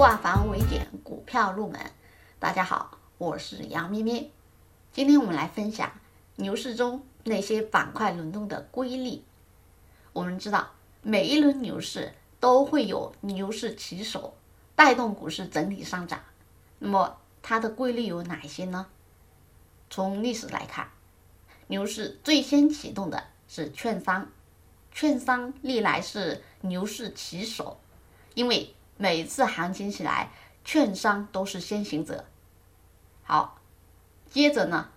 化繁为简，股票入门。大家好，我是杨咩咩。今天我们来分享牛市中那些板块轮动的规律。我们知道，每一轮牛市都会有牛市起手，带动股市整体上涨。那么它的规律有哪些呢？从历史来看，牛市最先启动的是券商，券商历来是牛市起手，因为每次行情起来，券商都是先行者。好，接着呢，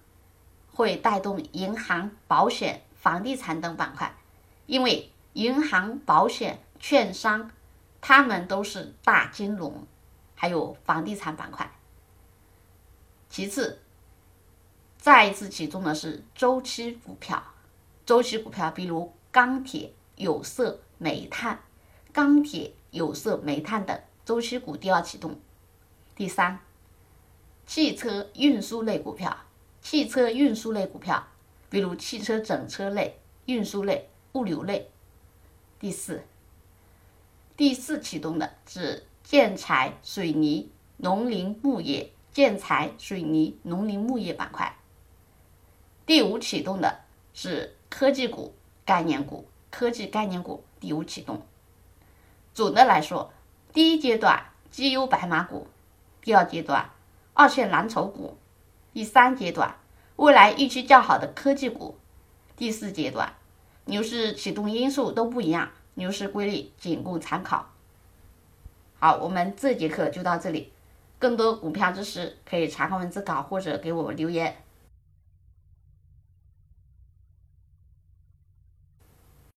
会带动银行、保险、房地产等板块，因为银行、保险、券商，他们都是大金融，还有房地产板块。其次，再一次启动的是周期股票，周期股票比如钢铁、有色、煤炭，钢铁。有色、煤炭等周期股第二启动。第三，汽车运输类股票，汽车运输类股票，比如汽车整车类、运输类、物流类。第四，第四启动的是建材、水泥、农林牧业、建材、水泥、农林牧业板块。第五启动的是科技股、概念股、科技概念股第五启动。总的来说，第一阶段绩优白马股，第二阶段二线蓝筹股，第三阶段未来预期较好的科技股，第四阶段牛市启动因素都不一样，牛市规律仅供参考。好，我们这节课就到这里，更多股票知识可以查看文字稿或者给我留言。